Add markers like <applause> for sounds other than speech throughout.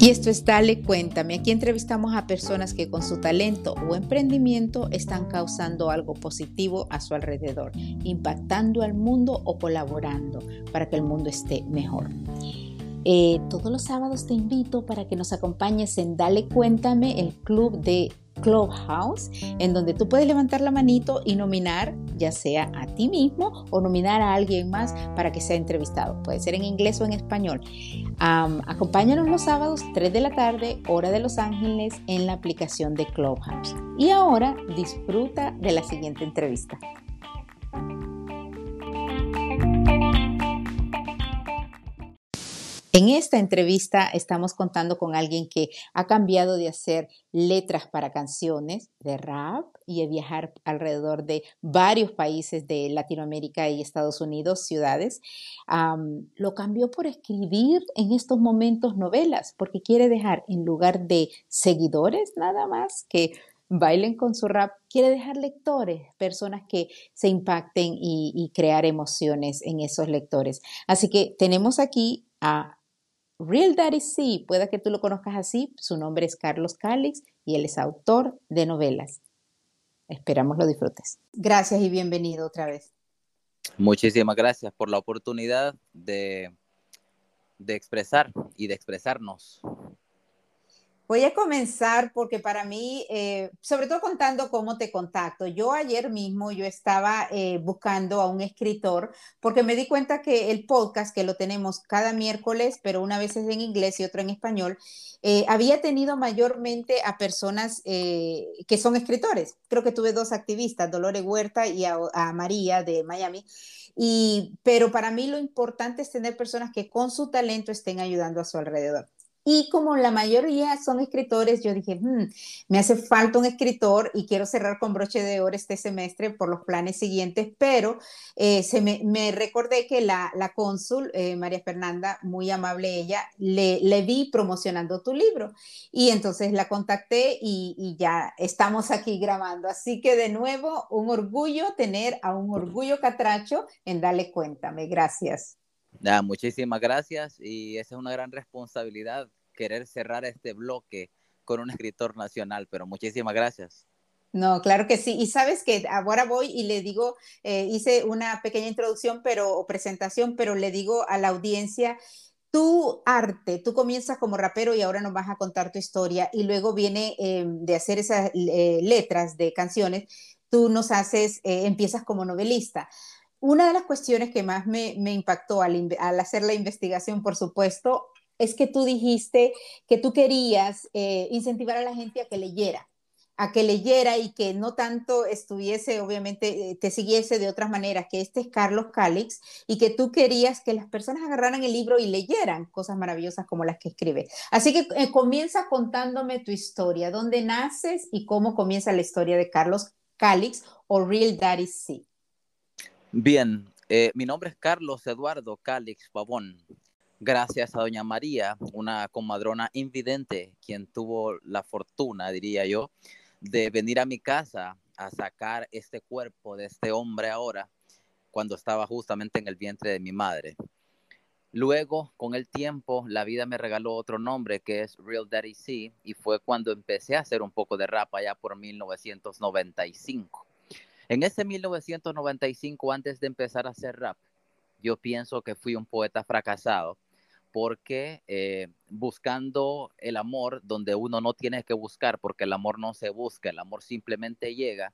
Y esto es Dale Cuéntame. Aquí entrevistamos a personas que con su talento o emprendimiento están causando algo positivo a su alrededor, impactando al mundo o colaborando para que el mundo esté mejor. Eh, todos los sábados te invito para que nos acompañes en Dale Cuéntame, el club de Clubhouse, en donde tú puedes levantar la manito y nominar ya sea a ti mismo o nominar a alguien más para que sea entrevistado. Puede ser en inglés o en español. acompáñanos los sábados 3 de la tarde, hora de Los Ángeles, en la aplicación de Clubhouse. Y ahora disfruta de la siguiente entrevista. En esta entrevista estamos contando con alguien que ha cambiado de hacer letras para canciones de rap y de viajar alrededor de varios países de Latinoamérica y Estados Unidos, ciudades. lo cambió por escribir en estos momentos novelas, porque quiere dejar en lugar de seguidores nada más que bailen con su rap, quiere dejar lectores, personas que se impacten y, y crear emociones en esos lectores. Así que tenemos aquí a Real Daddy C, pueda que tú lo conozcas así, su nombre es Carlos Calix y él es autor de novelas. Esperamos lo disfrutes. Gracias y bienvenido otra vez. Muchísimas gracias por la oportunidad de, de expresar y de expresarnos. Voy a comenzar porque para mí, eh, sobre todo contando cómo te contacto. Yo ayer mismo yo estaba eh, buscando a un escritor porque me di cuenta que el podcast que lo tenemos cada miércoles, pero una vez es en inglés y otra en español, eh, había tenido mayormente a personas que son escritores. Creo que tuve dos activistas, Dolores Huerta y a, a María de Miami. Y, pero para mí lo importante es tener personas que con su talento estén ayudando a su alrededor. Y como la mayoría son escritores, yo dije, hmm, me hace falta un escritor y quiero cerrar con broche de oro este semestre por los planes siguientes, pero eh, se me, recordé que la, la cónsul, eh, María Fernanda, muy amable ella, le, le, vi promocionando tu libro y entonces la contacté y, y ya estamos aquí grabando. Así que de nuevo, un orgullo tener a un orgullo catracho en Dale Cuéntame. Gracias muchísimas gracias y esa es una gran responsabilidad querer cerrar este bloque con un escritor nacional, pero muchísimas gracias. No, claro que sí. Y sabes que ahora voy y le digo, eh, hice una pequeña introducción pero, o presentación, pero le digo a la audiencia, tu arte, tú comienzas como rapero y ahora nos vas a contar tu historia y luego viene eh, de hacer esas eh, letras de canciones, tú nos haces, empiezas como novelista una de las cuestiones que más me, impactó al, hacer la investigación, por supuesto, es que tú dijiste que tú querías eh, incentivar a la gente a que leyera, a que leyera y que no tanto estuviese, obviamente, eh, te siguiese de otras maneras, que este es Carlos Calix, y que tú querías que las personas agarraran el libro y leyeran cosas maravillosas como las que escribe. Así que eh, comienza contándome tu historia, dónde naces y cómo comienza la historia de Carlos Calix o Real Daddy C. Bien, mi nombre es Carlos Eduardo Calix Pavón. Gracias a doña María, una comadrona invidente, quien tuvo la fortuna, diría yo, de venir a mi casa a sacar este cuerpo de este hombre ahora, cuando estaba justamente en el vientre de mi madre. Luego, con el tiempo, la vida me regaló otro nombre que es Real Daddy C, y fue cuando empecé a hacer un poco de rap allá por 1995. En ese 1995, antes de empezar a hacer rap, yo pienso que fui un poeta fracasado porque eh, buscando el amor donde uno no tiene que buscar, porque el amor no se busca, el amor simplemente llega.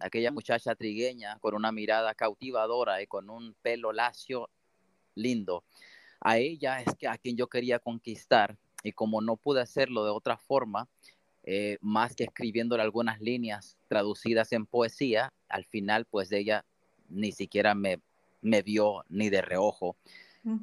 Aquella muchacha trigueña con una mirada cautivadora y con un pelo lacio lindo. A ella es que a quien yo quería conquistar y como no pude hacerlo de otra forma, eh, más que escribiéndole algunas líneas traducidas en poesía, al final pues ella ni siquiera me, me vio ni de reojo.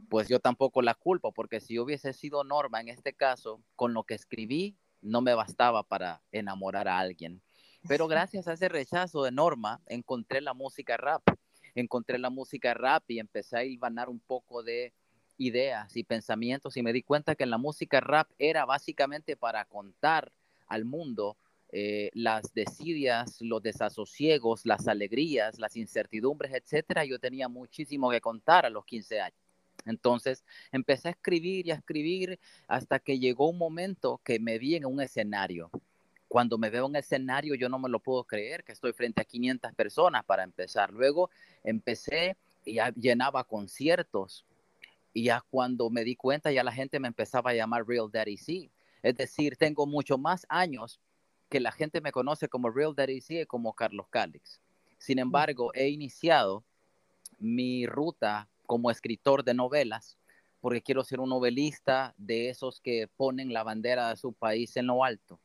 Pues yo tampoco la culpo, porque si hubiese sido Norma en este caso, con lo que escribí, no me bastaba para enamorar a alguien. Pero gracias a ese rechazo de Norma, encontré la música rap. Encontré la música rap y empecé a hilvanar un poco de ideas y pensamientos y me di cuenta que la música rap era básicamente para contar al mundo eh, las desidias, los desasosiegos, las alegrías, las incertidumbres, etcétera, yo tenía muchísimo que contar a los 15 años. Entonces empecé a escribir y a escribir hasta que llegó un momento que me vi en un escenario. Cuando me veo en un escenario yo no me lo puedo creer, que estoy frente a 500 personas para empezar. Luego empecé y ya llenaba conciertos. Y ya cuando me di cuenta ya la gente me empezaba a llamar Real Daddy C. Es decir, tengo mucho más años que la gente me conoce como Real Daddy C como Carlos Calix. Sin embargo, he iniciado mi ruta como escritor de novelas, porque quiero ser un novelista de esos que ponen la bandera de su país en lo alto.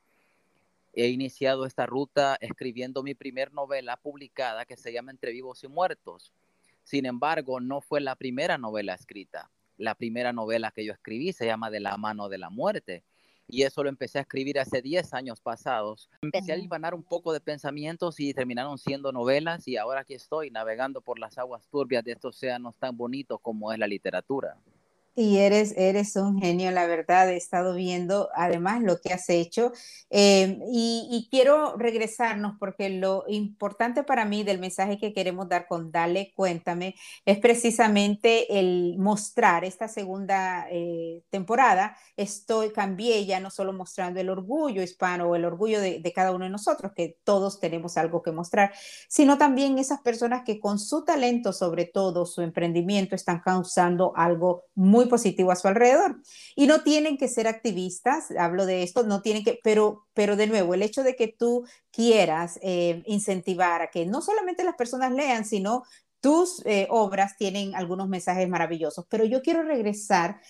He iniciado esta ruta escribiendo mi primer novela publicada que se llama Entre vivos y muertos. Sin embargo, no fue la primera novela escrita. La primera novela que yo escribí se llama De la mano de la muerte y eso lo empecé a escribir hace 10 años pasados. Empecé a libanar un poco de pensamientos y terminaron siendo novelas y ahora aquí estoy navegando por las aguas turbias de estos océanos tan bonitos como es la literatura. Y eres, eres un genio, la verdad. He estado viendo además lo que has hecho em, y, quiero regresarnos porque lo importante para mí del mensaje que queremos dar con Dale, cuéntame, es precisamente el mostrar esta segunda eh, temporada. Estoy, cambié ya no solo mostrando el orgullo hispano o el orgullo de, de cada uno de nosotros, que todos tenemos algo que mostrar, sino también esas personas que con su talento, sobre todo su emprendimiento, están causando algo muy positivo a su alrededor. Y no tienen que ser activistas, hablo de esto, no tienen que, pero, pero de nuevo, el hecho de que tú quieras eh, incentivar a que no solamente las personas lean, sino tus eh, obras tienen algunos mensajes maravillosos. Pero yo quiero regresar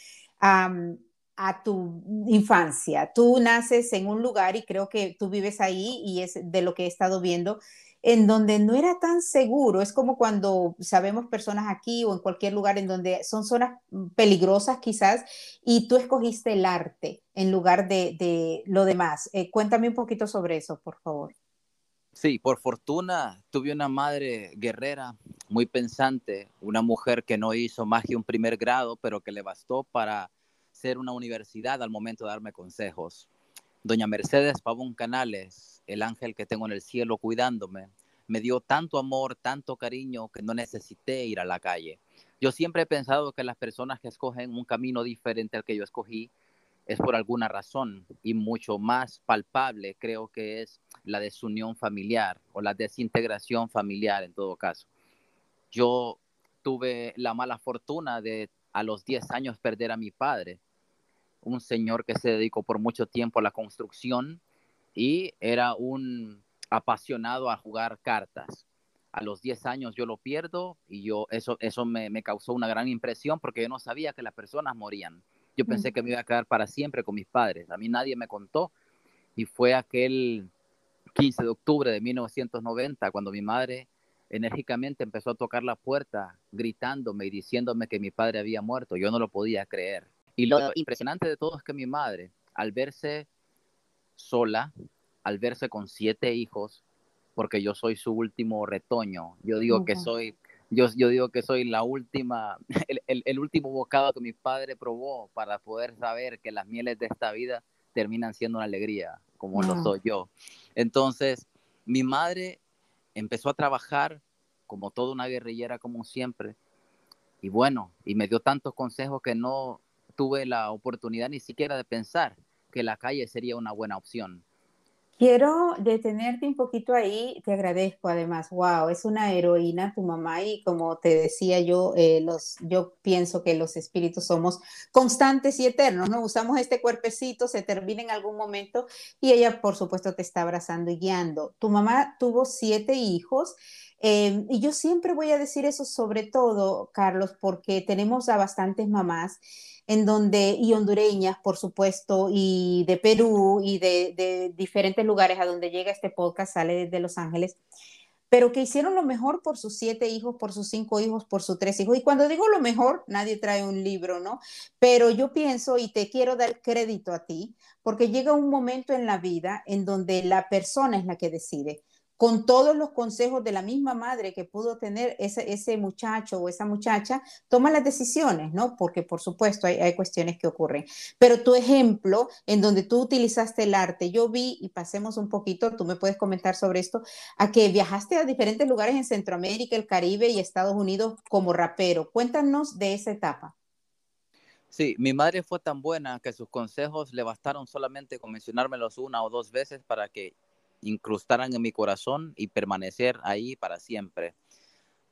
a tu infancia. Tú naces en un lugar y creo que tú vives ahí y es de lo que he estado viendo en donde no era tan seguro. Es como cuando sabemos personas aquí o en cualquier lugar en donde son zonas peligrosas quizás y tú escogiste el arte en lugar de, lo demás. Eh, cuéntame un poquito sobre eso, por favor. Sí, por fortuna tuve una madre guerrera, muy pensante, una mujer que no hizo más que un primer grado, pero que le bastó para ser una universidad al momento de darme consejos. Doña Mercedes Pavón Canales, el ángel que tengo en el cielo cuidándome, me dio tanto amor, tanto cariño que no necesité ir a la calle. Yo siempre he pensado que las personas que escogen un camino diferente al que yo escogí es por alguna razón y mucho más palpable creo que es la desunión familiar o la desintegración familiar en todo caso. Yo tuve la mala fortuna de a los 10 años perder a mi padre, un señor que se dedicó por mucho tiempo a la construcción y era un apasionado a jugar cartas. A los 10 años yo lo pierdo y yo eso, eso me, causó una gran impresión porque yo no sabía que las personas morían. Yo pensé que me iba a quedar para siempre con mis padres. A mí nadie me contó y fue aquel 15 de octubre de 1990 cuando mi madre enérgicamente empezó a tocar la puerta gritándome y diciéndome que mi padre había muerto. Yo no lo podía creer. Y lo impresionante de todo es que mi madre, al verse sola, al verse con siete hijos, porque yo soy su último retoño. Yo digo que soy, yo, yo digo que soy la última, <laughs> el, último bocado que mi padre probó para poder saber que las mieles de esta vida terminan siendo una alegría, como lo soy yo. Entonces, mi madre empezó a trabajar como toda una guerrillera, como siempre. Y bueno, y me dio tantos consejos que no tuve la oportunidad ni siquiera de pensar que la calle sería una buena opción. Quiero detenerte un poquito ahí, te agradezco además, wow, es una heroína tu mamá y como te decía yo, eh, los, yo pienso que los espíritus somos constantes y eternos, ¿no? Usamos este cuerpecito, se termina en algún momento y ella por supuesto te está abrazando y guiando. Tu mamá tuvo siete hijos eh, y yo siempre voy a decir eso sobre todo, Carlos, porque tenemos a bastantes mamás en donde, y hondureñas, por supuesto, y de Perú y de, diferentes lugares a donde llega este podcast, sale desde Los Ángeles, pero que hicieron lo mejor por sus siete hijos, por sus cinco hijos, por sus tres hijos. Y cuando digo lo mejor, nadie trae un libro, ¿no? Pero yo pienso y te quiero dar crédito a ti, porque llega un momento en la vida en donde la persona es la que decide con todos los consejos de la misma madre que pudo tener ese, ese muchacho o esa muchacha, toma las decisiones, ¿no? Porque por supuesto hay, hay, cuestiones que ocurren. Pero tu ejemplo en donde tú utilizaste el arte, yo vi, y pasemos un poquito, tú me puedes comentar sobre esto, a que viajaste a diferentes lugares en Centroamérica, el Caribe y Estados Unidos como rapero. Cuéntanos de esa etapa. Sí, mi madre fue tan buena que sus consejos le bastaron solamente con mencionármelos una o dos veces para que incrustaran en mi corazón y permanecer ahí para siempre.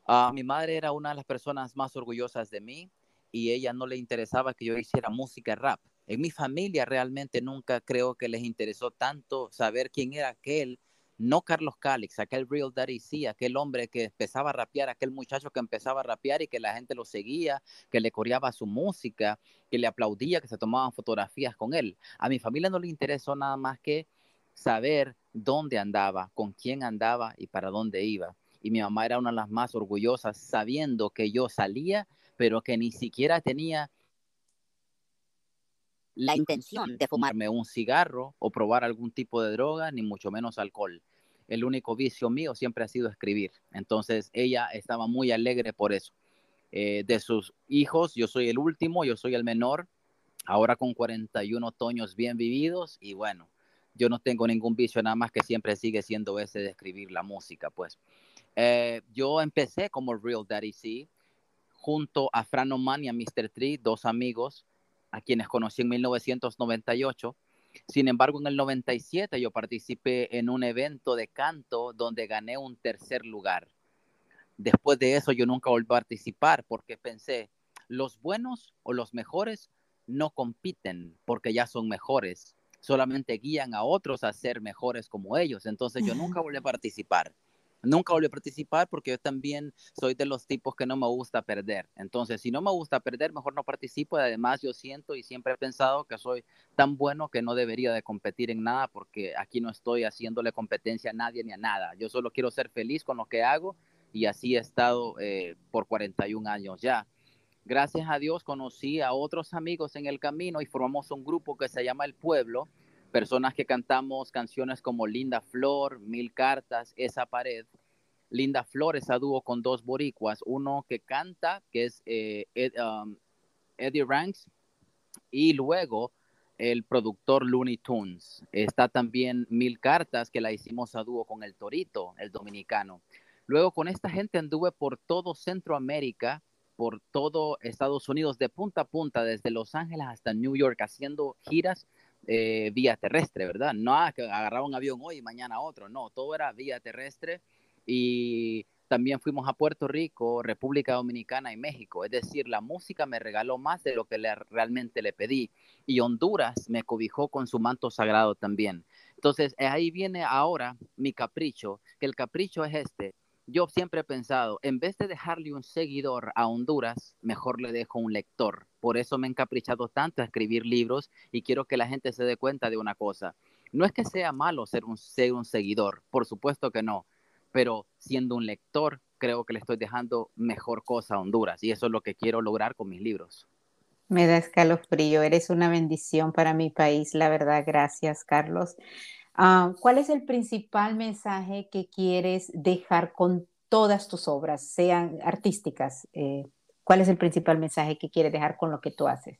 Uh, mi madre era una de las personas más orgullosas de mí y ella no le interesaba que yo hiciera música rap. En mi familia realmente nunca creo que les interesó tanto saber quién era aquel no Carlos Calix, aquel Real Daddy sí, aquel hombre que empezaba a rapear, aquel muchacho que empezaba a rapear y que la gente lo seguía, que le coreaba su música, que le aplaudía, que se tomaban fotografías con él. A mi familia no le interesó nada más que saber dónde andaba, con quién andaba y para dónde iba. Y mi mamá era una de las más orgullosas, sabiendo que yo salía, pero que ni siquiera tenía la intención de fumarme un cigarro o probar algún tipo de droga, ni mucho menos alcohol el único vicio mío siempre ha sido escribir. Entonces ella estaba muy alegre por eso. Eh, de sus hijos, yo soy el último, yo soy el menor, ahora con 41 otoños bien vividos y bueno, yo no tengo ningún vicio, nada más que siempre sigue siendo ese de escribir la música, pues. Eh, yo empecé como Real Daddy C, junto a Fran Oman y a Mr. Tree, dos amigos a quienes conocí en 1998 sin embargo, en el 97 yo participé en un evento de canto donde gané un tercer lugar. Después de eso yo nunca volví a participar porque pensé, los buenos o los mejores no compiten porque ya son mejores, solamente guían a otros a ser mejores como ellos. Entonces yo nunca <laughs> volví a participar. Nunca volví a participar porque yo también soy de los tipos que no me gusta perder. Entonces, si no me gusta perder, mejor no participo. Y además, yo siento y siempre he pensado que soy tan bueno que no debería de competir en nada porque aquí no estoy haciéndole competencia a nadie ni a nada. Yo solo quiero ser feliz con lo que hago y así he estado eh, por 41 años ya. Gracias a Dios conocí a otros amigos en el camino y formamos un grupo que se llama El Pueblo personas que cantamos canciones como Linda Flor, Mil Cartas, Esa Pared. Linda Flor es a dúo con dos boricuas, uno que canta, que es eh, um, Eddie Ranks, y luego el productor Looney Tunes. Está también Mil Cartas, que la hicimos a dúo con el Torito, el dominicano. Luego con esta gente anduve por todo Centroamérica, por todo Estados Unidos, de punta a punta, desde Los Ángeles hasta New York, haciendo giras eh, vía terrestre, ¿verdad? No que agarraba un avión hoy y mañana otro, no, todo era vía terrestre y también fuimos a Puerto Rico, República Dominicana y México. Es decir, la música me regaló más de lo que realmente le pedí. Y Honduras me cobijó con su manto sagrado también. Entonces, ahí viene ahora mi capricho, que el capricho es este yo siempre he pensado, en vez de dejarle un seguidor a Honduras, mejor le dejo un lector. Por eso me he encaprichado tanto a escribir libros y quiero que la gente se dé cuenta de una cosa. No es que sea malo ser un, ser un seguidor, por supuesto que no, pero siendo un lector, creo que le estoy dejando mejor cosa a Honduras y eso es lo que quiero lograr con mis libros. Me da escalofrío, eres una bendición para mi país, la verdad, gracias Carlos. Ah, ¿Cuál es el principal mensaje que quieres dejar con todas tus obras, sean artísticas? Eh, ¿Cuál es el principal mensaje que quieres dejar con lo que tú haces?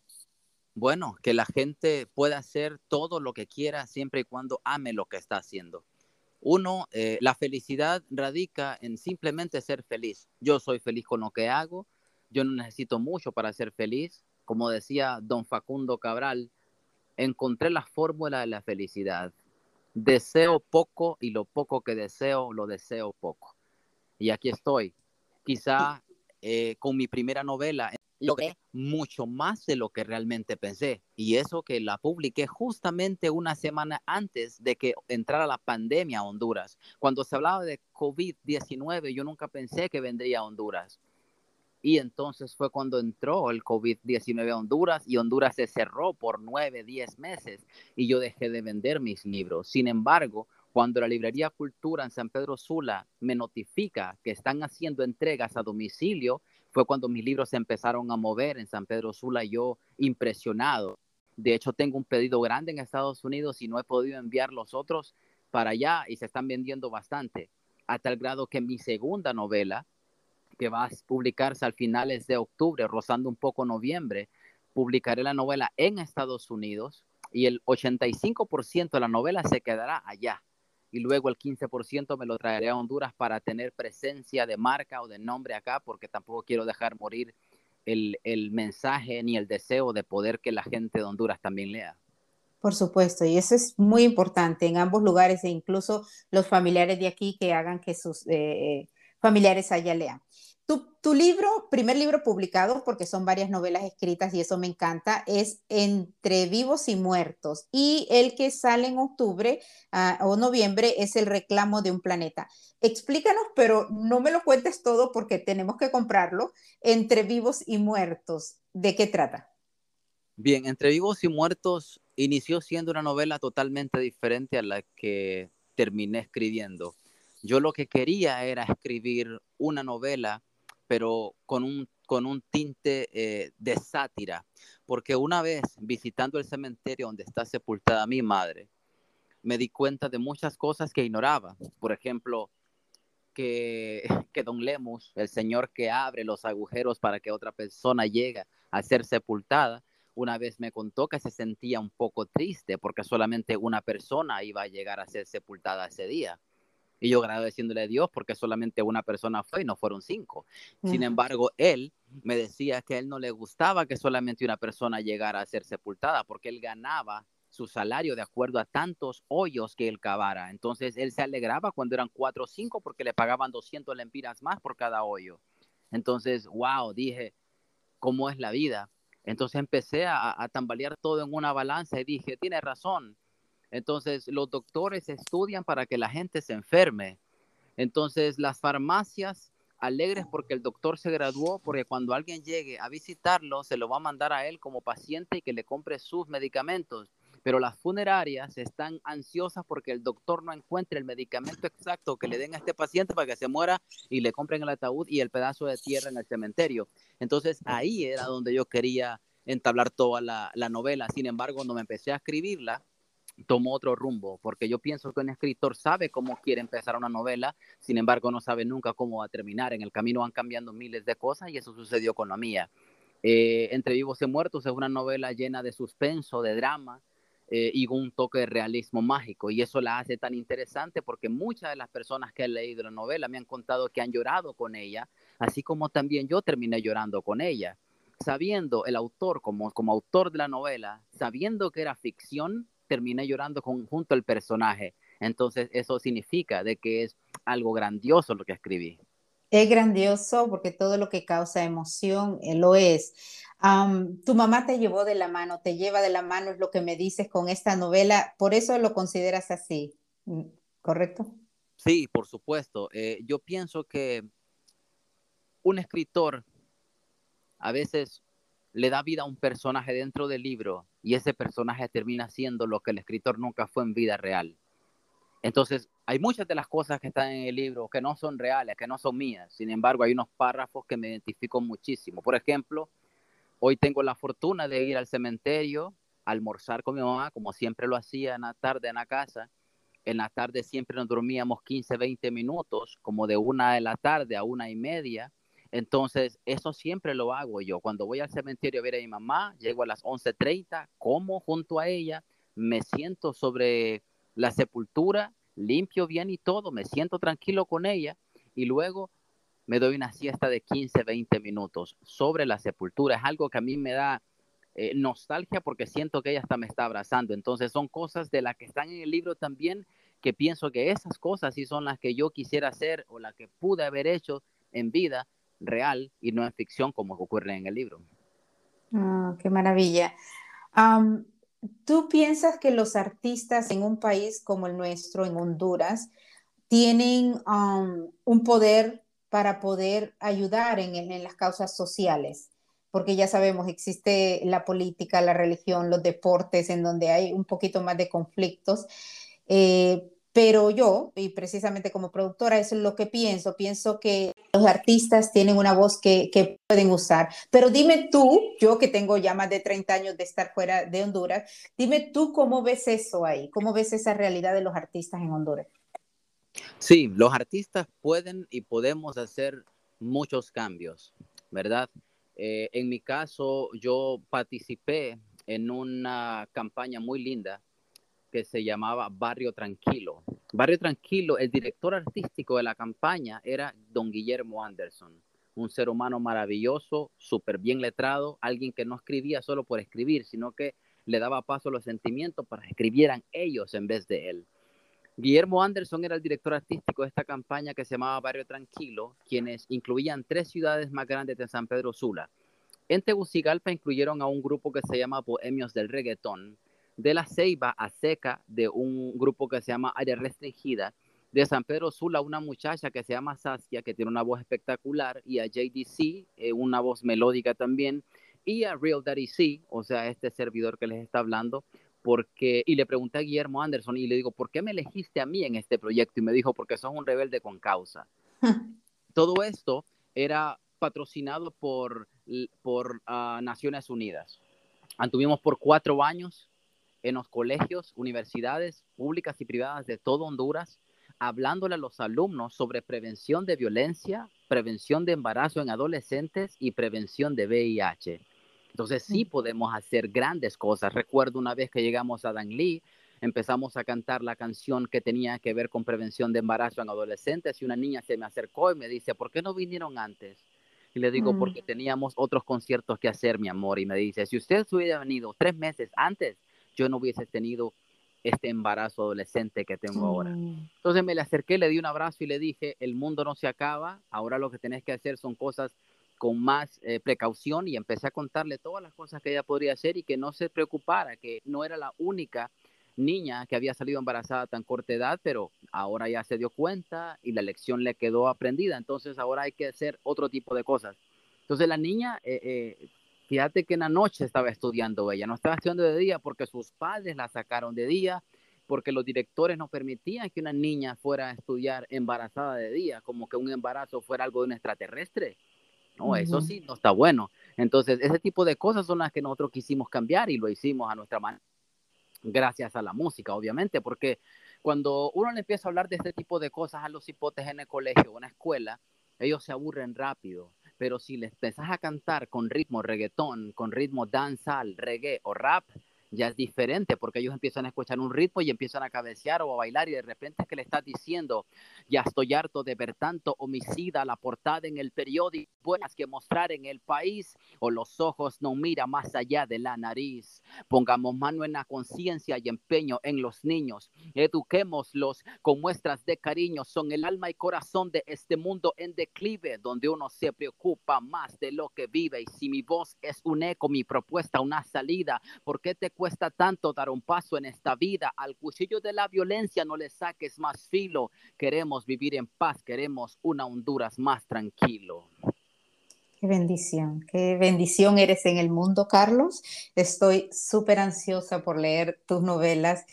Bueno, que la gente pueda hacer todo lo que quiera siempre y cuando ame lo que está haciendo. Uno, eh, la felicidad radica en simplemente ser feliz. Yo soy feliz con lo que hago, yo no necesito mucho para ser feliz. Como decía don Facundo Cabral, encontré la fórmula de la felicidad deseo poco y lo poco que deseo, lo deseo poco. Y aquí estoy. Quizá eh, con mi primera novela logré mucho más de lo que realmente pensé. Y eso que la publiqué justamente una semana antes de que entrara la pandemia a Honduras. Cuando se hablaba de COVID-19, yo nunca pensé que vendría a Honduras. Y entonces fue cuando entró el COVID-19 a Honduras y Honduras se cerró por nueve, diez meses y yo dejé de vender mis libros. Sin embargo, cuando la librería Cultura en San Pedro Sula me notifica que están haciendo entregas a domicilio, fue cuando mis libros se empezaron a mover en San Pedro Sula, yo impresionado. De hecho, tengo un pedido grande en Estados Unidos y no he podido enviar los otros para allá y se están vendiendo bastante, a tal grado que mi segunda novela, que va a publicarse al finales de octubre, rozando un poco noviembre, publicaré la novela en Estados Unidos y el 85% de la novela se quedará allá. Y luego el 15% me lo traeré a Honduras para tener presencia de marca o de nombre acá, porque tampoco quiero dejar morir el, el mensaje ni el deseo de poder que la gente de Honduras también lea. Por supuesto, y eso es muy importante en ambos lugares e incluso los familiares de aquí que hagan que sus eh, familiares allá lean. Tu, libro, primer libro publicado, porque son varias novelas escritas y eso me encanta, es Entre vivos y muertos. Y el que sale en octubre ah, o noviembre es El reclamo de un planeta. Explícanos, pero no me lo cuentes todo porque tenemos que comprarlo. Entre vivos y muertos, ¿de qué trata? Bien, Entre vivos y muertos inició siendo una novela totalmente diferente a la que terminé escribiendo. Yo lo que quería era escribir una novela pero con un, con un tinte eh, de sátira, porque una vez visitando el cementerio donde está sepultada mi madre, me di cuenta de muchas cosas que ignoraba. Por ejemplo, que, <laughs> que Don Lemus, el señor que abre los agujeros para que otra persona llegue a ser sepultada, una vez me contó que se sentía un poco triste porque solamente una persona iba a llegar a ser sepultada ese día. Y yo agradeciéndole a Dios porque solamente una persona fue y no fueron cinco. Sin embargo, él me decía que a él no le gustaba que solamente una persona llegara a ser sepultada porque él ganaba su salario de acuerdo a tantos hoyos que él cavara. Entonces él se alegraba cuando eran cuatro o cinco porque le pagaban 200 lempiras más por cada hoyo. Entonces, wow, dije, ¿cómo es la vida? Entonces empecé a, a tambalear todo en una balanza y dije, tiene razón, entonces, los doctores estudian para que la gente se enferme. Entonces, las farmacias alegres porque el doctor se graduó, porque cuando alguien llegue a visitarlo, se lo va a mandar a él como paciente y que le compre sus medicamentos. Pero las funerarias están ansiosas porque el doctor no encuentre el medicamento exacto que le den a este paciente para que se muera y le compren el ataúd y el pedazo de tierra en el cementerio. Entonces ahí era donde yo quería entablar toda la, la novela. Sin embargo, cuando me empecé a escribirla, tomó otro rumbo, porque yo pienso que un escritor sabe cómo quiere empezar una novela, sin embargo no sabe nunca cómo va a terminar. En el camino van cambiando miles de cosas y eso sucedió con la mía. Eh, Entre vivos y muertos es una novela llena de suspenso, de drama eh, y un toque de realismo mágico y eso la hace tan interesante porque muchas de las personas que han leído la novela me han contado que han llorado con ella, así como también yo terminé llorando con ella. Sabiendo el autor como, como autor de la novela, sabiendo que era ficción, terminé llorando con, junto al personaje. Entonces eso significa de que es algo grandioso lo que escribí. Es grandioso porque todo lo que causa emoción eh, lo es. tu mamá te llevó de la mano, te lleva de la mano, es lo que me dices con esta novela, por eso lo consideras así, mm, ¿correcto? Sí, por supuesto. Eh, yo pienso que un escritor a veces le da vida a un personaje dentro del libro y ese personaje termina siendo lo que el escritor nunca fue en vida real. Entonces, hay muchas de las cosas que están en el libro que no son reales, que no son mías. Sin embargo, hay unos párrafos que me identifico muchísimo. Por ejemplo, hoy tengo la fortuna de ir al cementerio, almorzar con mi mamá, como siempre lo hacía en la tarde en la casa. En la tarde siempre nos dormíamos 15, 20 minutos, como de una de la tarde a una y media entonces, eso siempre lo hago yo. Cuando voy al cementerio a ver a mi mamá, llego a las 11.30, como junto a ella, me siento sobre la sepultura, limpio bien y todo, me siento tranquilo con ella y luego me doy una siesta de 15, 20 minutos sobre la sepultura. Es algo que a mí me da eh, nostalgia porque siento que ella hasta me está abrazando. Entonces son cosas de las que están en el libro también que pienso que esas cosas sí son las que yo quisiera hacer o las que pude haber hecho en vida real y no en ficción como ocurre en el libro. Ah, qué maravilla. ¿Tú piensas que los artistas en un país como el nuestro, en Honduras, tienen un poder para poder ayudar en, en, las causas sociales? Porque ya sabemos, existe la política, la religión, los deportes, en donde hay un poquito más de conflictos. Eh, pero yo, y precisamente como productora, eso es lo que pienso. Pienso que los artistas tienen una voz que, que, pueden usar. Pero dime tú, yo que tengo ya más de 30 años de estar fuera de Honduras, dime tú cómo ves eso ahí, cómo ves esa realidad de los artistas en Honduras. Sí, los artistas pueden y podemos hacer muchos cambios, ¿verdad? Eh, en mi caso, yo participé en una campaña muy linda que se llamaba Barrio Tranquilo. Barrio Tranquilo, el director artístico de la campaña era don Guillermo Anderson. un ser humano maravilloso, súper bien letrado, alguien que no escribía solo por escribir, sino que le daba paso a los sentimientos para que escribieran ellos en vez de él. Guillermo Anderson era el director artístico de esta campaña que se llamaba Barrio Tranquilo, quienes incluían tres ciudades más grandes de San Pedro Sula. En Tegucigalpa incluyeron a un grupo que se llama Bohemios del Reggaetón, de la Ceiba a Seca, de un grupo que se llama Área Restringida, de San Pedro Sula, una muchacha que se llama Saskia, que tiene una voz espectacular, y a JDC, eh, una voz melódica también, y a Real Daddy C, o sea, este servidor que les está hablando, porque, y le pregunté a Guillermo Anderson y le digo, ¿por qué me elegiste a mí en este proyecto? Y me dijo, porque sos un rebelde con causa. <laughs> Todo esto era patrocinado por, por ah, Naciones Unidas. Antuvimos por cuatro años en los colegios, universidades públicas y privadas de todo Honduras, hablándole a los alumnos sobre prevención de violencia, prevención de embarazo en adolescentes y prevención de VIH. Entonces sí podemos hacer grandes cosas. Recuerdo una vez que llegamos a Danlí, empezamos a cantar la canción que tenía que ver con prevención de embarazo en adolescentes y una niña se me acercó y me dice, ¿por qué no vinieron antes? Y le digo, porque mm. teníamos otros conciertos que hacer, mi amor. Y me dice, si usted hubiera venido tres meses antes, yo no hubiese tenido este embarazo adolescente que tengo ahora. Entonces me le acerqué, le di un abrazo y le dije, el mundo no se acaba, ahora lo que tenés que hacer son cosas con más eh, precaución y empecé a contarle todas las cosas que ella podría hacer y que no se preocupara, que no era la única niña que había salido embarazada a tan corta edad, pero ahora ya se dio cuenta y la lección le quedó aprendida, entonces ahora hay que hacer otro tipo de cosas. Entonces la niña, eh, eh, fíjate que en la noche estaba estudiando ella, no estaba estudiando de día porque sus padres la sacaron de día, porque los directores no permitían que una niña fuera a estudiar embarazada de día, como que un embarazo fuera algo de un extraterrestre. No, eso sí no está bueno. Entonces, ese tipo de cosas son las que nosotros quisimos cambiar y lo hicimos a nuestra manera. Gracias a la música, obviamente, porque cuando uno le empieza a hablar de este tipo de cosas a los hipotes en el colegio o en la escuela, ellos se aburren rápido. Pero si les empezás a cantar con ritmo reggaetón, con ritmo danzal, reggae o rap, ya es diferente porque ellos empiezan a escuchar un ritmo y empiezan a cabecear o a bailar y de repente es que le estás diciendo, ya estoy harto de ver tanto homicida, la portada en el periódico, buenas que mostrar en el país o los ojos no mira más allá de la nariz. Pongamos mano en la conciencia y empeño en los niños, eduquémoslos con muestras de cariño, son el alma y corazón de este mundo en declive, donde uno se preocupa más de lo que vive y si mi voz es un eco, mi propuesta una salida, ¿por qué te cuesta tanto dar un paso en esta vida. Al cuchillo de la violencia no le saques más filo. Queremos vivir en paz, queremos una Honduras más tranquilo. Qué bendición, qué bendición eres en el mundo, Carlos. Estoy súper ansiosa por leer tus novelas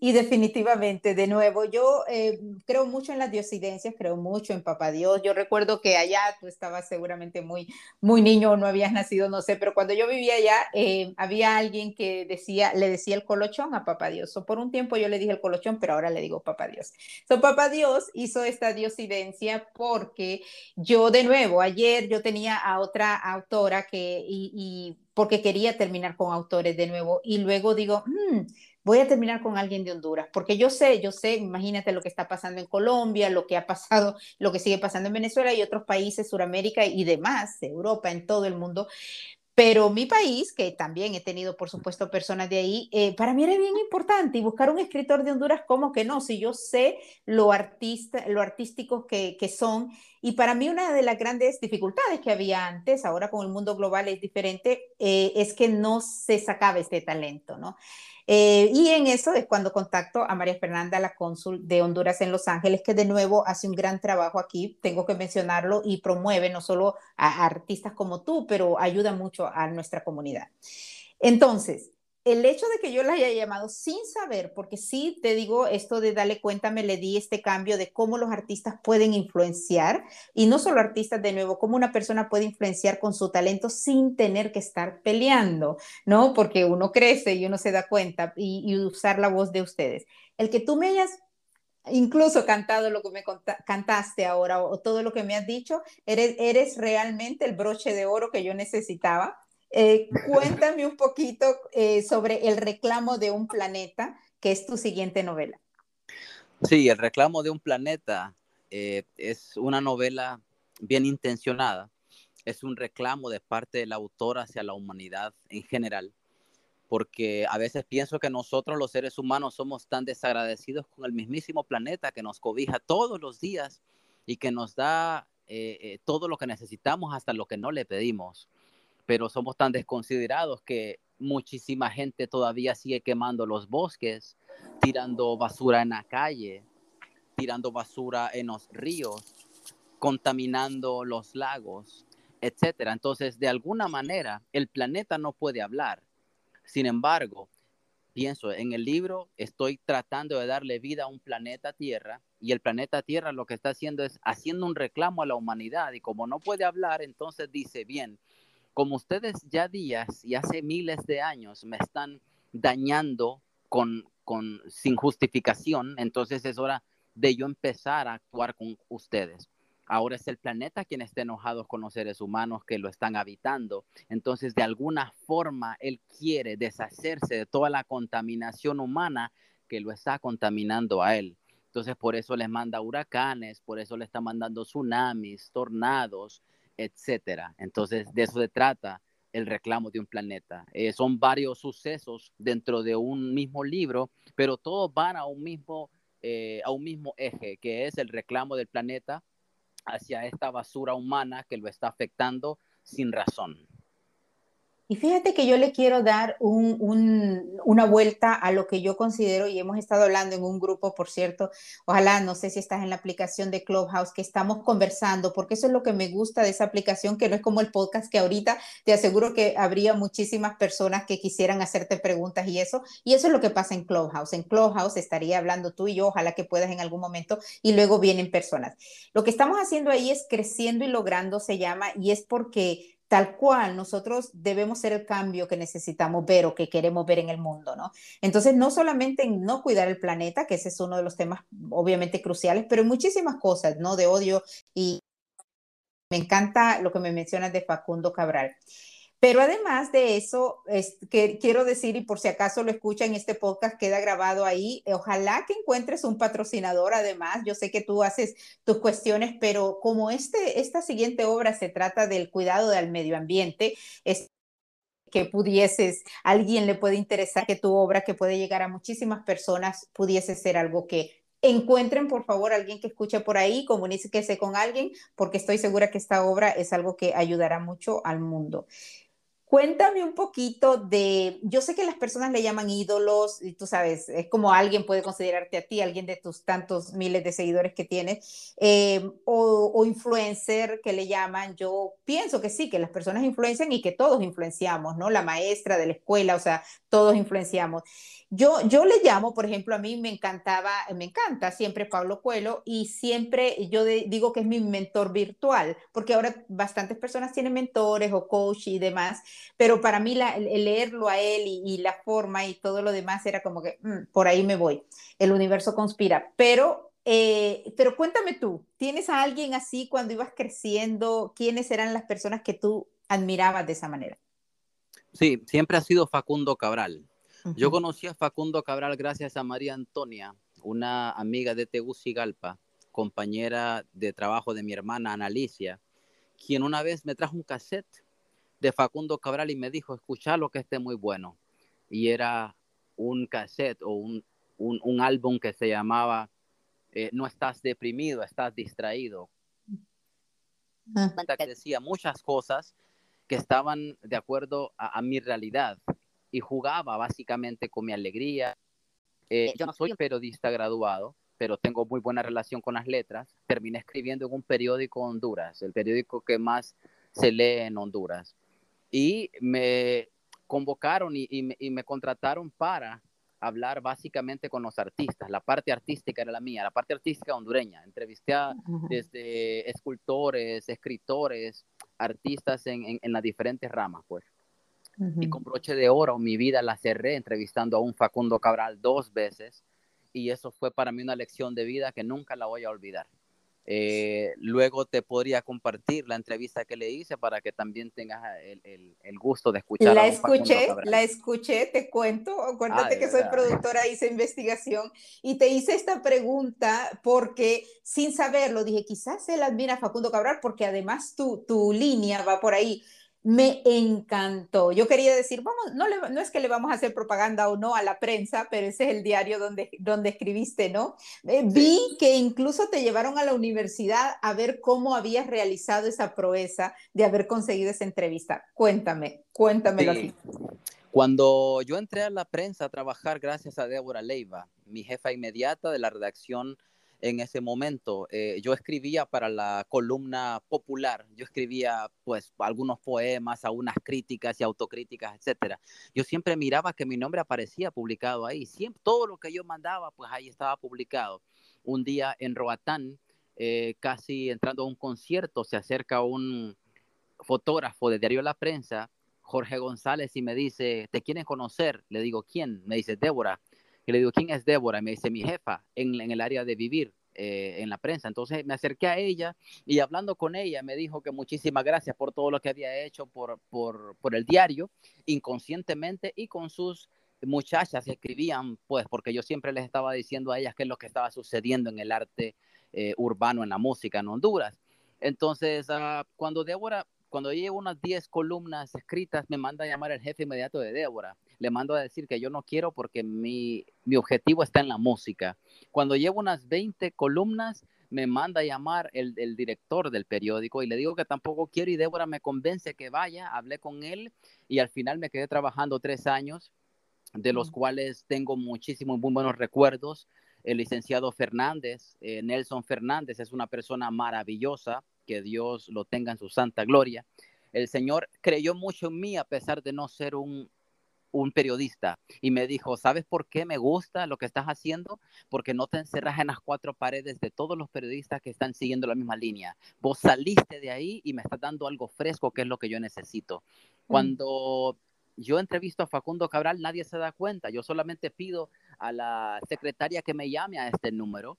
y definitivamente, de nuevo, yo eh, creo mucho en las diosidencias, creo mucho en Papá Dios. Yo recuerdo que allá tú estabas seguramente muy, muy niño o no habías nacido, no sé, pero cuando yo vivía allá, eh, había alguien que decía, le decía el colochón a Papá Dios. O por un tiempo yo le dije el colochón, pero ahora le digo Papá Dios. So, Papá Dios hizo esta diosidencia porque yo, de nuevo, ayer yo tenía a otra autora que, y, porque quería terminar con autores de nuevo, y luego digo, hmm, voy a terminar con alguien de Honduras, porque yo sé, yo sé, imagínate lo que está pasando en Colombia, lo que ha pasado, lo que sigue pasando en Venezuela y otros países, Suramérica y demás, Europa, en todo el mundo. Pero mi país, que también he tenido, por supuesto, personas de ahí, eh, para mí era bien importante y buscar un escritor de Honduras, como que no? Si yo sé lo, artista, lo artísticos que, que son. Y para mí una de las grandes dificultades que había antes, ahora con el mundo global es diferente, eh, es que no se sacaba este talento, ¿no? Eh, y en eso es cuando contacto a María Fernanda, la cónsul de Honduras en Los Ángeles, que de nuevo hace un gran trabajo aquí, tengo que mencionarlo, y promueve no solo a artistas como tú, pero ayuda mucho a nuestra comunidad. Entonces, el hecho de que yo la haya llamado sin saber, porque sí te digo esto de darle cuenta, me le di este cambio de cómo los artistas pueden influenciar, y no solo artistas de nuevo, cómo una persona puede influenciar con su talento sin tener que estar peleando, ¿no? Porque uno crece y uno se da cuenta y, usar la voz de ustedes. El que tú me hayas incluso cantado lo que me cantaste ahora o, todo lo que me has dicho, eres, eres realmente el broche de oro que yo necesitaba eh, cuéntame un poquito eh, sobre El reclamo de un planeta, que es tu siguiente novela. Sí, El reclamo de un planeta eh, es una novela bien intencionada. Es un reclamo de parte del autor hacia la humanidad en general, porque a veces pienso que nosotros los seres humanos somos tan desagradecidos con el mismísimo planeta que nos cobija todos los días y que nos da eh, todo lo que necesitamos hasta lo que no le pedimos. Pero somos tan desconsiderados que muchísima gente todavía sigue quemando los bosques, tirando basura en la calle, tirando basura en los ríos, contaminando los lagos, etcétera. Entonces, de alguna manera, el planeta no puede hablar. Sin embargo, pienso en el libro, estoy tratando de darle vida a un planeta Tierra y el planeta Tierra lo que está haciendo es haciendo un reclamo a la humanidad y como no puede hablar, entonces dice, bien, como ustedes ya días y hace miles de años me están dañando con, con sin justificación, entonces es hora de yo empezar a actuar con ustedes. Ahora es el planeta quien está enojado con los seres humanos que lo están habitando. Entonces, de alguna forma, él quiere deshacerse de toda la contaminación humana que lo está contaminando a él. Entonces, por eso les manda huracanes, por eso le está mandando tsunamis, tornados, etcétera. Entonces, de eso se trata el reclamo de un planeta. Eh, son varios sucesos dentro de un mismo libro, pero todos van a un mismo, eh, a un mismo eje, que es el reclamo del planeta hacia esta basura humana que lo está afectando sin razón. Y fíjate que yo le quiero dar una vuelta a lo que yo considero, y hemos estado hablando en un grupo, por cierto, ojalá, no sé si estás en la aplicación de Clubhouse, que estamos conversando, porque eso es lo que me gusta de esa aplicación, que no es como el podcast que ahorita te aseguro que habría muchísimas personas que quisieran hacerte preguntas y eso, y eso es lo que pasa en Clubhouse. En Clubhouse estaría hablando tú y yo, ojalá que puedas en algún momento, y luego vienen personas. Lo que estamos haciendo ahí es creciendo y logrando, se llama, y es porque tal cual nosotros debemos ser el cambio que necesitamos ver o que queremos ver en el mundo, ¿no? Entonces, no solamente en no cuidar el planeta, que ese es uno de los temas obviamente cruciales, pero en muchísimas cosas, ¿no? De odio y me encanta lo que me mencionas de Facundo Cabral. Pero además de eso, es, que quiero decir, y por si acaso lo escuchan, este podcast queda grabado ahí, ojalá que encuentres un patrocinador además. Yo sé que tú haces tus cuestiones, pero como este, esta siguiente obra se trata del cuidado del medio ambiente, es que pudieses, alguien le puede interesar que tu obra, que puede llegar a muchísimas personas, pudiese ser algo que encuentren por favor alguien que escuche por ahí, comuníquese con alguien, porque estoy segura que esta obra es algo que ayudará mucho al mundo. Cuéntame un poquito de, yo sé que las personas le llaman ídolos, y tú sabes, es como alguien puede considerarte a ti, alguien de tus tantos miles de seguidores que tienes, eh, o, o, influencer que le llaman, yo pienso que sí, que las personas influencian y que todos influenciamos, ¿no? La maestra de la escuela, o sea, todos influenciamos. Yo, yo le llamo, por ejemplo, a mí me encantaba, me encanta siempre Pablo Cuelo y siempre yo digo que es mi mentor virtual, porque ahora bastantes personas tienen mentores o coach y demás, pero para mí la, el leerlo a él y, la forma y todo lo demás era como que mm, por ahí me voy, el universo conspira, pero eh, pero cuéntame tú, ¿tienes a alguien así cuando ibas creciendo? ¿Quiénes eran las personas que tú admirabas de esa manera? Sí, siempre ha sido Facundo Cabral. Yo conocí a Facundo Cabral gracias a María Antonia, una amiga de Tegucigalpa, compañera de trabajo de mi hermana Analicia, quien una vez me trajo un cassette de Facundo Cabral y me dijo, escucha lo que esté muy bueno. Y era un cassette o un, un, álbum que se llamaba eh, No estás deprimido, estás distraído. Que decía muchas cosas que estaban de acuerdo a mi realidad y jugaba básicamente con mi alegría. Eh, yo no soy periodista graduado, pero tengo muy buena relación con las letras. Terminé escribiendo en un periódico Honduras, el periódico que más se lee en Honduras. Y me convocaron y, me, contrataron para hablar básicamente con los artistas. La parte artística era la mía, la parte artística hondureña. Entrevisté a desde escultores, escritores, artistas en, en las diferentes ramas, pues. Y con broche de oro mi vida la cerré entrevistando a un Facundo Cabral dos veces y eso fue para mí una lección de vida que nunca la voy a olvidar. Eh, luego te podría compartir la entrevista que le hice para que también tengas el, el, gusto de escuchar. La escuché, la escuché, te cuento. Acuérdate que soy <laughs> productora, hice investigación y te hice esta pregunta porque sin saberlo dije, quizás él admira a Facundo Cabral porque además tu, tu línea va por ahí me encantó. Yo quería decir, vamos, no, no es que le vamos a hacer propaganda o no a la prensa, pero ese es el diario donde, donde escribiste, ¿no? Eh, vi que incluso te llevaron a la universidad a ver cómo habías realizado esa proeza de haber conseguido esa entrevista. Cuéntame, cuéntamelo aquí. Cuando yo entré a la prensa a trabajar gracias a Débora Leiva, mi jefa inmediata de la redacción en ese momento. Eh, yo escribía para la columna popular, yo escribía pues algunos poemas, algunas críticas y autocríticas, etcétera. Yo siempre miraba que mi nombre aparecía publicado ahí, todo lo que yo mandaba pues ahí estaba publicado. Un día en Roatán, eh, casi entrando a un concierto, se acerca un fotógrafo de Diario La Prensa, Jorge González, y me dice, ¿te quieren conocer? Le digo, ¿quién? Me dice, Débora. Y le digo, ¿quién es Débora? Me dice, mi jefa en, el área de vivir. Eh, en la prensa. Entonces me acerqué a ella y hablando con ella me dijo que muchísimas gracias por todo lo que había hecho por, por, por el diario, inconscientemente y con sus muchachas escribían, pues, porque yo siempre les estaba diciendo a ellas qué es lo que estaba sucediendo en el arte eh, urbano, en la música en Honduras. Entonces, uh, cuando Débora cuando llevo unas 10 columnas escritas, me manda a llamar el jefe inmediato de Débora. Le mando a decir que yo no quiero porque mi, mi objetivo está en la música. Cuando llevo unas 20 columnas, me manda a llamar el, el, director del periódico y le digo que tampoco quiero y Débora me convence que vaya, hablé con él y al final me quedé trabajando tres años, de los cuales tengo muchísimos muy buenos recuerdos. El licenciado Fernández, eh, Nelson Fernández, es una persona maravillosa, que Dios lo tenga en su santa gloria. El Señor creyó mucho en mí a pesar de no ser un, un periodista y me dijo, ¿sabes por qué me gusta lo que estás haciendo? Porque no te encerras en las cuatro paredes de todos los periodistas que están siguiendo la misma línea. Vos saliste de ahí y me estás dando algo fresco que es lo que yo necesito. Mm. Cuando yo entrevisto a Facundo Cabral, nadie se da cuenta. Yo solamente pido a la secretaria que me llame a este número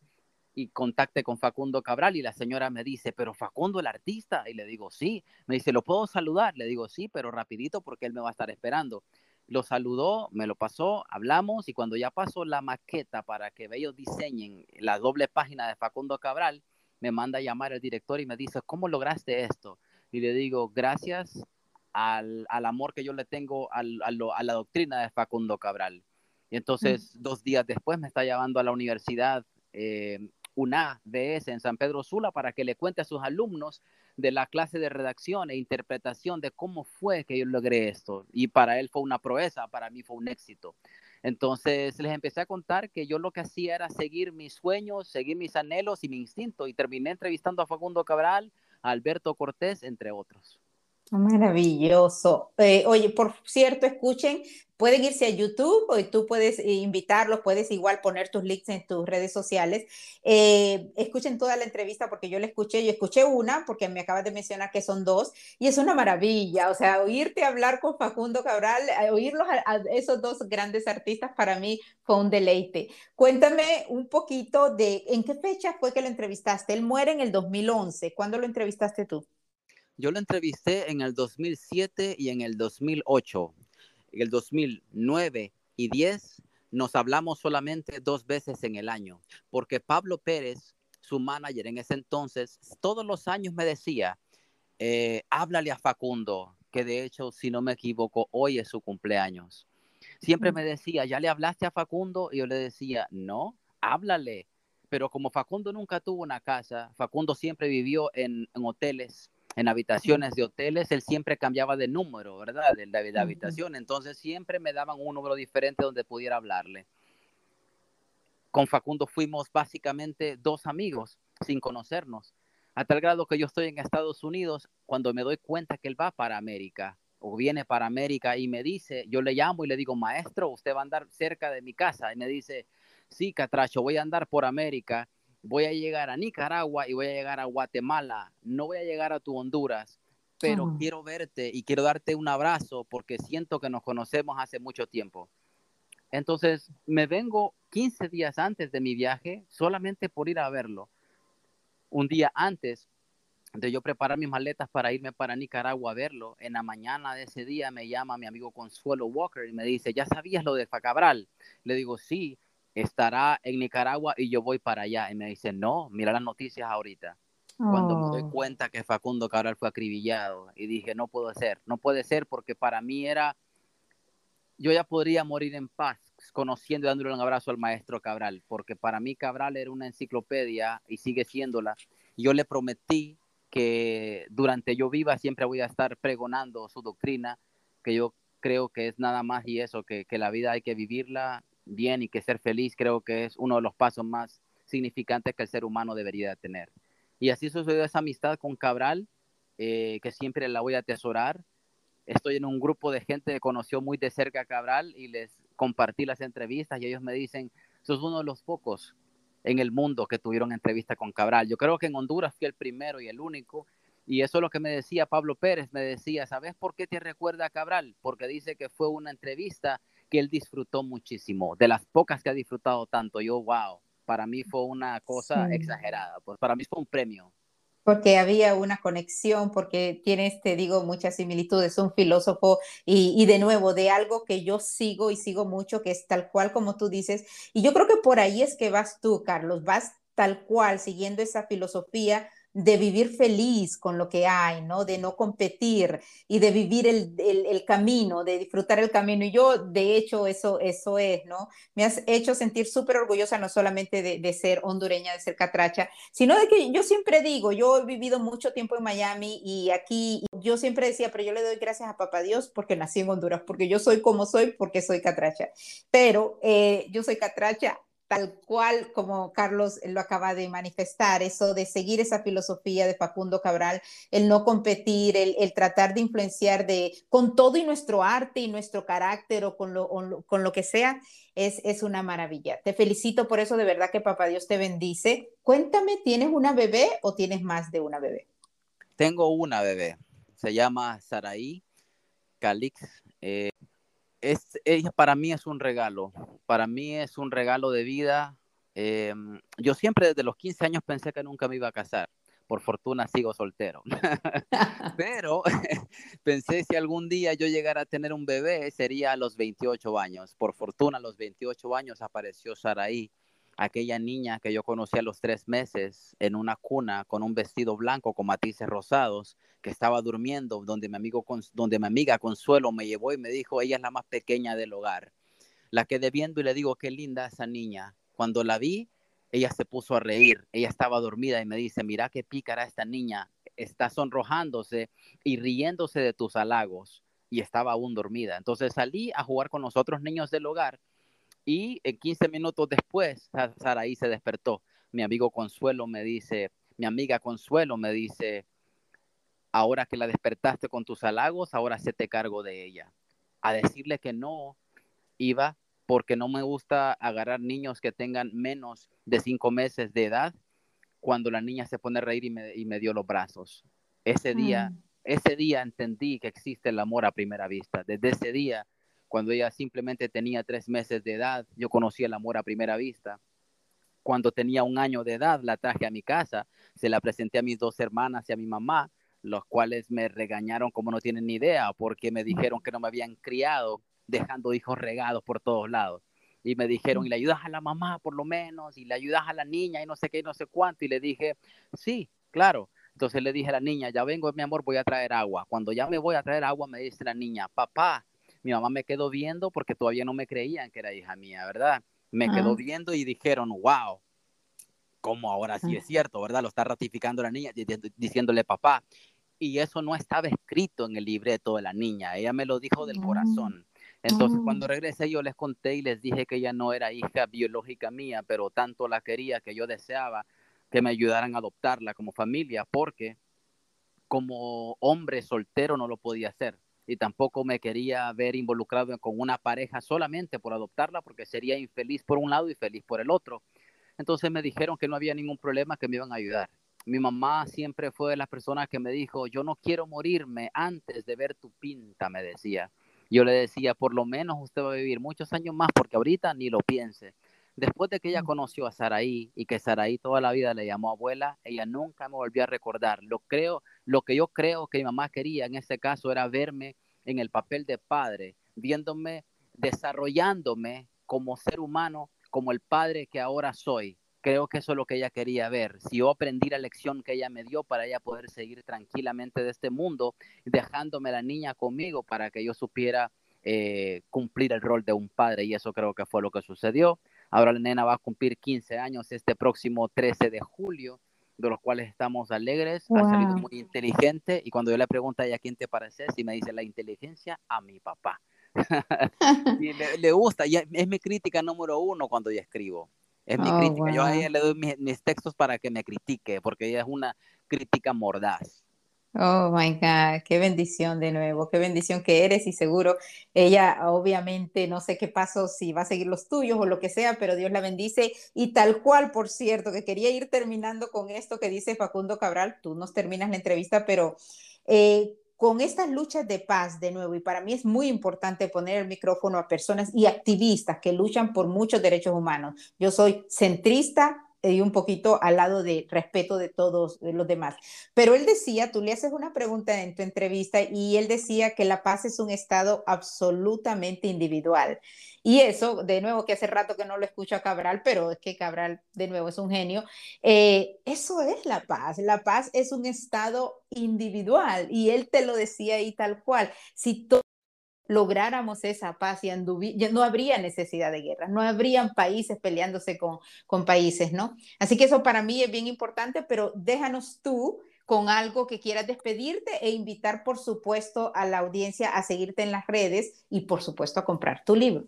y contacte con Facundo Cabral y la señora me dice, pero Facundo el artista, y le digo, sí, me dice, ¿lo puedo saludar? Le digo, sí, pero rapidito porque él me va a estar esperando. Lo saludó, me lo pasó, hablamos y cuando ya pasó la maqueta para que ellos diseñen la doble página de Facundo Cabral, me manda a llamar el director y me dice, ¿cómo lograste esto? Y le digo, gracias al, amor que yo le tengo a, la doctrina de Facundo Cabral. Y entonces, dos días después me está llevando a la universidad eh, una ese en San Pedro Sula para que le cuente a sus alumnos de la clase de redacción e interpretación de cómo fue que yo logré esto. Y para él fue una proeza, para mí fue un éxito. Entonces les empecé a contar que yo lo que hacía era seguir mis sueños, seguir mis anhelos y mi instinto. Y terminé entrevistando a Facundo Cabral, a Alberto Cortés, entre otros. Maravilloso. Eh, oye, por cierto, escuchen, pueden irse a YouTube o tú puedes eh, invitarlos, puedes igual poner tus links en tus redes sociales. Eh, escuchen toda la entrevista porque yo la escuché, yo escuché una porque me acabas de mencionar que son dos y es una maravilla. O sea, oírte hablar con Facundo Cabral, oírlos a, a esos dos grandes artistas para mí fue un deleite. Cuéntame un poquito de en qué fecha fue que lo entrevistaste. Él muere en el 2011. ¿Cuándo lo entrevistaste tú? Yo lo entrevisté en el 2007 y en el 2008. En el 2009 y 10 nos hablamos solamente dos veces en el año, porque Pablo Pérez, su manager en ese entonces, todos los años me decía, eh, háblale a Facundo, que de hecho, si no me equivoco, hoy es su cumpleaños. Siempre me decía, ¿ya le hablaste a Facundo? Y yo le decía, no, háblale. Pero como Facundo nunca tuvo una casa, Facundo siempre vivió en, en hoteles, en habitaciones de hoteles, él siempre cambiaba de número, ¿verdad? De, de, habitación. Entonces siempre me daban un número diferente donde pudiera hablarle. Con Facundo fuimos básicamente dos amigos sin conocernos. A tal grado que yo estoy en Estados Unidos, cuando me doy cuenta que él va para América o viene para América y me dice, yo le llamo y le digo, maestro, usted va a andar cerca de mi casa. Y me dice, sí, Catracho, voy a andar por América voy a llegar a Nicaragua y voy a llegar a Guatemala, no voy a llegar a tu Honduras, pero quiero verte y quiero darte un abrazo porque siento que nos conocemos hace mucho tiempo. Entonces me vengo 15 días antes de mi viaje solamente por ir a verlo. un día antes de yo preparar mis maletas para irme para Nicaragua a verlo, en la mañana de ese día me llama mi amigo Consuelo Walker y me dice, ¿ya sabías lo de Facabral? Le digo, sí, estará en Nicaragua y yo voy para allá. Y me dice, no, mira las noticias ahorita. Cuando me doy oh. cuenta que Facundo Cabral fue acribillado y dije, no puedo ser, no puede ser porque para mí era, yo ya podría morir en paz conociendo y dándole un abrazo al maestro Cabral, porque para mí Cabral era una enciclopedia y sigue siéndola. Yo le prometí que durante yo viva siempre voy a estar pregonando su doctrina, que yo creo que es nada más y eso, que, que la vida hay que vivirla bien y que ser feliz creo que es uno de los pasos más significantes que el ser humano debería tener. Y así sucedió esa amistad con Cabral, eh, que siempre la voy a atesorar. Estoy en un grupo de gente que conoció muy de cerca a Cabral y les compartí las entrevistas y ellos me dicen, sos uno de los pocos en el mundo que tuvieron entrevista con Cabral. Yo creo que en Honduras fui el primero y el único. Y eso es lo que me decía Pablo Pérez, me decía, ¿sabes por qué te recuerda a Cabral? Porque dice que fue una entrevista que él disfrutó muchísimo, de las pocas que ha disfrutado tanto. Yo, wow, para mí fue una cosa exagerada, pues para mí fue un premio. Porque había una conexión, porque tienes, te digo, muchas similitudes, un filósofo y, y de nuevo, de algo que yo sigo y sigo mucho, que es tal cual como tú dices. Y yo creo que por ahí es que vas tú, Carlos, vas tal cual, siguiendo esa filosofía de vivir feliz con lo que hay, ¿no? De no competir y de vivir el, el, camino, de disfrutar el camino. Y yo, de hecho, eso, eso es, ¿no? Me has hecho sentir súper orgullosa no solamente de, de, ser hondureña, de ser catracha, sino de que yo siempre digo, yo he vivido mucho tiempo en Miami y aquí yo siempre decía, pero yo le doy gracias a papá Dios porque nací en Honduras, porque yo soy como soy, porque soy catracha. Pero eh, yo soy catracha tal cual como Carlos lo acaba de manifestar, eso de seguir esa filosofía de Facundo Cabral, el no competir, el, tratar de influenciar de, con todo y nuestro arte y nuestro carácter o con lo, con lo que sea, es, es una maravilla. Te felicito por eso, de verdad que papá Dios te bendice. Cuéntame, ¿tienes una bebé o tienes más de una bebé? Tengo una bebé, se llama Saraí Calix. Eh, es, ella para mí es un regalo, para mí es un regalo de vida. Em, yo siempre desde los 15 años pensé que nunca me iba a casar. Por fortuna sigo soltero. <laughs> Pero <laughs> pensé si algún día yo llegara a tener un bebé sería a los 28 años. Por fortuna a los 28 años apareció Saraí aquella niña que yo conocí a los tres meses en una cuna con un vestido blanco con matices rosados, que estaba durmiendo, donde mi, amigo, donde mi amiga Consuelo me llevó y me dijo, ella es la más pequeña del hogar. La quedé viendo y le digo, qué linda esa niña. Cuando la vi, ella se puso a reír, ella estaba dormida y me dice, mira qué pícara esta niña, está sonrojándose y riéndose de tus halagos y estaba aún dormida. Entonces salí a jugar con los otros niños del hogar y en 15 minutos después, Saraí se despertó. Mi amigo Consuelo me dice, mi amiga Consuelo me dice, ahora que la despertaste con tus halagos, ahora se te cargo de ella. A decirle que no iba porque no me gusta agarrar niños que tengan menos de cinco meses de edad cuando la niña se pone a reír y me, dio los brazos. Ese día, mm. ese día entendí que existe el amor a primera vista. Desde ese día cuando ella simplemente tenía tres meses de edad, yo conocí el amor a primera vista. Cuando tenía un año de edad, la traje a mi casa, se la presenté a mis dos hermanas y a mi mamá, los cuales me regañaron como no tienen ni idea, porque me dijeron que no me habían criado dejando hijos regados por todos lados. Y me dijeron, y le ayudas a la mamá por lo menos, y le ayudas a la niña, y no sé qué, y no sé cuánto. Y le dije, sí, claro. Entonces le dije a la niña, ya vengo, mi amor, voy a traer agua. Cuando ya me voy a traer agua, me dice la niña, papá, mi mamá me quedó viendo porque todavía no me creían que era hija mía, ¿verdad? Me quedó viendo y dijeron, wow, ¿cómo ahora sí es cierto, verdad? Lo está ratificando la niña diciéndole papá. Y eso no estaba escrito en el libreto de la niña, ella me lo dijo del corazón. Entonces, cuando regresé, yo les conté y les dije que ella no era hija biológica mía, pero tanto la quería que yo deseaba que me ayudaran a adoptarla como familia, porque como hombre soltero no lo podía hacer y tampoco me quería ver involucrado con una pareja solamente por adoptarla porque sería infeliz por un lado y feliz por el otro. Entonces me dijeron que no había ningún problema, que me iban a ayudar. Mi mamá siempre fue de las personas que me dijo, yo no quiero morirme antes de ver tu pinta, me decía. Yo le decía, por lo menos usted va a vivir muchos años más porque ahorita ni lo piense. Después de que ella conoció a Saraí y que Saraí toda la vida le llamó abuela, ella nunca me volvió a recordar. Lo, creo, lo que yo creo que mi mamá quería en este caso era verme en el papel de padre, viéndome desarrollándome como ser humano, como el padre que ahora soy. Creo que eso es lo que ella quería ver. Si yo aprendí la lección que ella me dio para ella poder seguir tranquilamente de este mundo, dejándome la niña conmigo para que yo supiera eh, cumplir el rol de un padre. Y eso creo que fue lo que sucedió. Ahora la nena va a cumplir 15 años este próximo 13 de julio, de los cuales estamos alegres. Ha salido muy inteligente. Y cuando yo le pregunto a ella quién te parece, y me dice la inteligencia a mi papá. <laughs> y le, gusta, y es mi crítica número uno cuando yo escribo. Es mi oh, crítica. Yo a ella le doy mis, textos para que me critique, porque ella es una crítica mordaz. Oh my God, qué bendición de nuevo, qué bendición que eres y seguro ella obviamente no sé qué pasó, si va a seguir los tuyos o lo que sea, pero Dios la bendice y tal cual, por cierto, que quería ir terminando con esto que dice Facundo Cabral, tú nos terminas la entrevista, pero eh, con estas luchas de paz de nuevo, y para mí es muy importante poner el micrófono a personas y activistas que luchan por muchos derechos humanos. Yo soy centrista y un poquito al lado de respeto de todos los demás. Pero él decía, tú le haces una pregunta en tu entrevista y él decía que la paz es un estado absolutamente individual. Y eso, de nuevo, que hace rato que no lo escucho a Cabral, pero es que Cabral, de nuevo, es un genio. Eh, eso es la paz. La paz es un estado individual y él te lo decía ahí tal cual. Si lográramos esa paz y no habría necesidad de guerra, no habrían países peleándose con, con países, ¿no? Así que eso para mí es bien importante, pero déjanos tú con algo que quieras despedirte e invitar, por supuesto, a la audiencia a seguirte en las redes y, por supuesto, a comprar tu libro.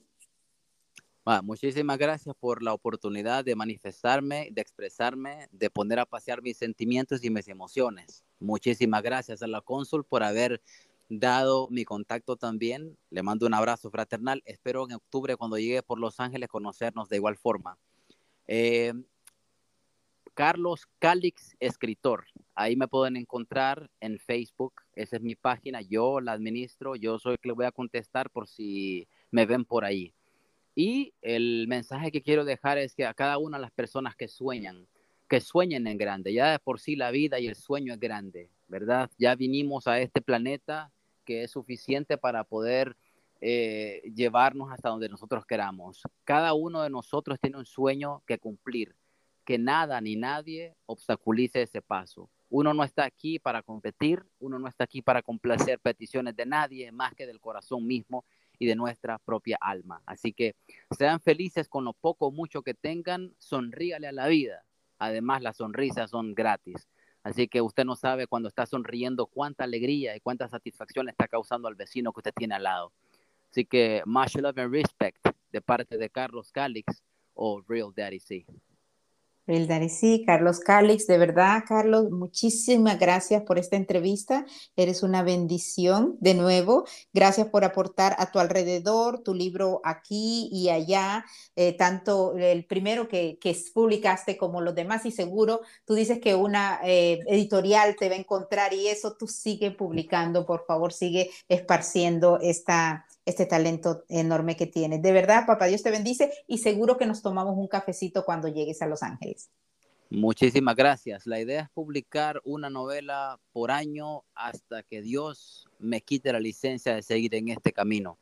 muchísimas gracias por la oportunidad de manifestarme, de expresarme, de poner a pasear mis sentimientos y mis emociones. Muchísimas gracias a la cónsul por haber dado mi contacto también. Le mando un abrazo fraternal. Espero en octubre, cuando llegue por Los Ángeles, conocernos de igual forma. Eh, Carlos Calix, escritor. Ahí me pueden encontrar en Facebook. Esa es mi página. Yo la administro. Yo soy el que le voy a contestar por si me ven por ahí. Y el mensaje que quiero dejar es que a cada una de las personas que sueñan, que sueñen en grande. Ya de por sí la vida y el sueño es grande, ¿verdad? Ya vinimos a este planeta que es suficiente para poder eh, llevarnos hasta donde nosotros queramos. Cada uno de nosotros tiene un sueño que cumplir, que nada ni nadie obstaculice ese paso. Uno no está aquí para competir, uno no está aquí para complacer peticiones de nadie más que del corazón mismo y de nuestra propia alma. Así que sean felices con lo poco o mucho que tengan, sonríale a la vida. Además, las sonrisas son gratis. Así que usted no sabe cuando está sonriendo cuánta alegría y cuánta satisfacción está causando al vecino que usted tiene al lado. Así que much love and respect de parte de Carlos Calix o Real Daddy C. Sí, Carlos Calix, de verdad, Carlos, muchísimas gracias por esta entrevista. Eres una bendición de nuevo. Gracias por aportar a tu alrededor tu libro aquí y allá, eh, tanto el primero que, que, publicaste como los demás. Y seguro tú dices que una eh, editorial te va a encontrar y eso tú sigue publicando, por favor, sigue esparciendo esta, este talento enorme que tienes. De verdad, papá Dios te bendice y seguro que nos tomamos un cafecito cuando llegues a Los Ángeles. Muchísimas gracias. La idea es publicar una novela por año hasta que Dios me quite la licencia de seguir en este camino.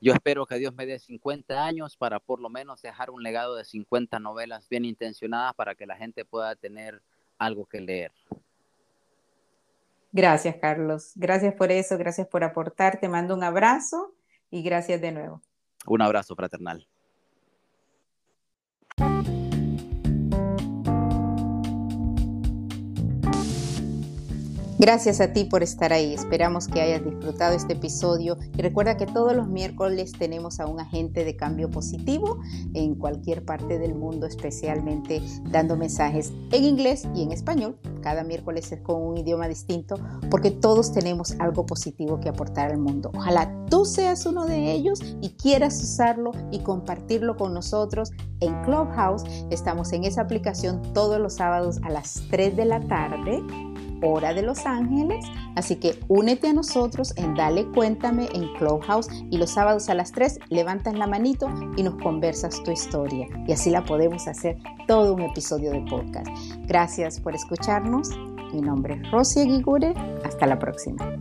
Yo espero que Dios me dé 50 años para por lo menos dejar un legado de 50 novelas bien intencionadas para que la gente pueda tener algo que leer. Gracias, Carlos. Gracias por eso, gracias por aportar. Te mando un abrazo y gracias de nuevo. Un abrazo fraternal. Gracias a ti por estar ahí. Esperamos que hayas disfrutado este episodio y recuerda que todos los miércoles tenemos a un agente de cambio positivo en cualquier parte del mundo, especialmente dando mensajes en inglés y en español. Cada miércoles es con un idioma distinto porque todos tenemos algo positivo que aportar al mundo. Ojalá tú seas uno de ellos y quieras usarlo y compartirlo con nosotros en Clubhouse. Estamos en esa aplicación todos los sábados a las 3 de la tarde hora de Los Ángeles. Así que únete a nosotros en Dale Cuéntame en Clubhouse y los sábados a las 3 levantas la manito y nos conversas tu historia. Y así la podemos hacer todo un episodio de podcast. Gracias por escucharnos. Mi nombre es Rosy Aguigure. Hasta la próxima.